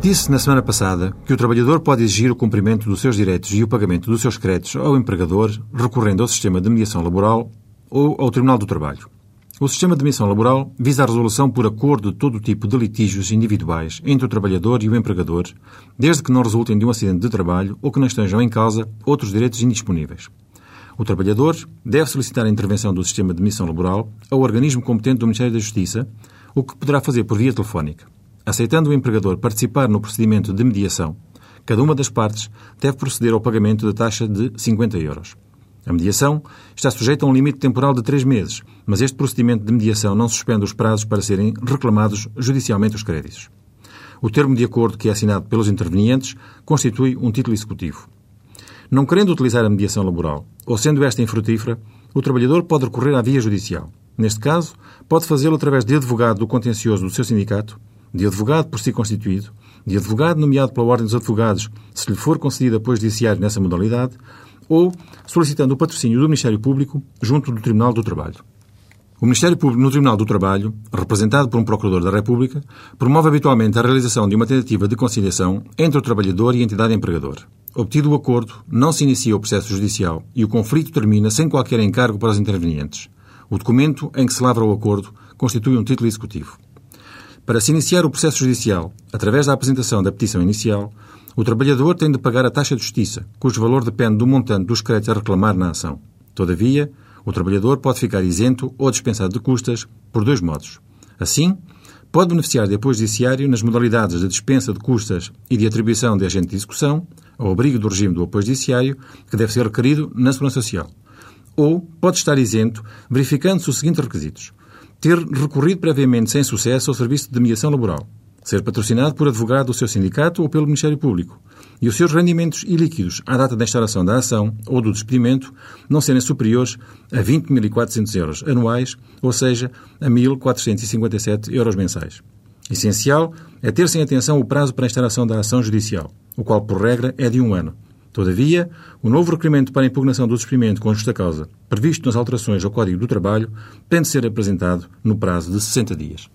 Disse na semana passada que o trabalhador pode exigir o cumprimento dos seus direitos e o pagamento dos seus créditos ao empregador recorrendo ao sistema de mediação laboral ou ao Tribunal do Trabalho. O sistema de mediação laboral visa a resolução por acordo de todo o tipo de litígios individuais entre o trabalhador e o empregador, desde que não resultem de um acidente de trabalho ou que não estejam em causa outros direitos indisponíveis. O trabalhador deve solicitar a intervenção do sistema de mediação laboral ao organismo competente do Ministério da Justiça, o que poderá fazer por via telefónica. Aceitando o empregador participar no procedimento de mediação, cada uma das partes deve proceder ao pagamento da taxa de 50 euros. A mediação está sujeita a um limite temporal de três meses, mas este procedimento de mediação não suspende os prazos para serem reclamados judicialmente os créditos. O termo de acordo que é assinado pelos intervenientes constitui um título executivo. Não querendo utilizar a mediação laboral, ou sendo esta infrutífera, o trabalhador pode recorrer à via judicial. Neste caso, pode fazê-lo através de advogado do contencioso do seu sindicato de advogado por si constituído, de advogado nomeado pela Ordem dos Advogados, se lhe for concedido apoio judiciário nessa modalidade, ou solicitando o patrocínio do Ministério Público junto do Tribunal do Trabalho. O Ministério Público no Tribunal do Trabalho, representado por um Procurador da República, promove habitualmente a realização de uma tentativa de conciliação entre o trabalhador e a entidade empregadora. Obtido o acordo, não se inicia o processo judicial e o conflito termina sem qualquer encargo para os intervenientes. O documento em que se lavra o acordo constitui um título executivo. Para se iniciar o processo judicial, através da apresentação da petição inicial, o trabalhador tem de pagar a taxa de justiça, cujo valor depende do montante dos créditos a reclamar na ação. Todavia, o trabalhador pode ficar isento ou dispensado de custas por dois modos. Assim, pode beneficiar de apoio judiciário nas modalidades de dispensa de custas e de atribuição de agente de execução, ao abrigo do regime do apoio judiciário, que deve ser requerido na Segurança Social. Ou pode estar isento, verificando-se os seguintes requisitos ter recorrido previamente sem sucesso ao serviço de mediação laboral, ser patrocinado por advogado do seu sindicato ou pelo Ministério Público, e os seus rendimentos ilíquidos à data da instalação da ação ou do despedimento não serem superiores a 20.400 euros anuais, ou seja, a 1.457 euros mensais. Essencial é ter-se atenção o prazo para a instalação da ação judicial, o qual, por regra, é de um ano. Todavia, o novo requerimento para a impugnação do despedimento com justa causa, previsto nas alterações ao Código do Trabalho, tem de ser apresentado no prazo de 60 dias.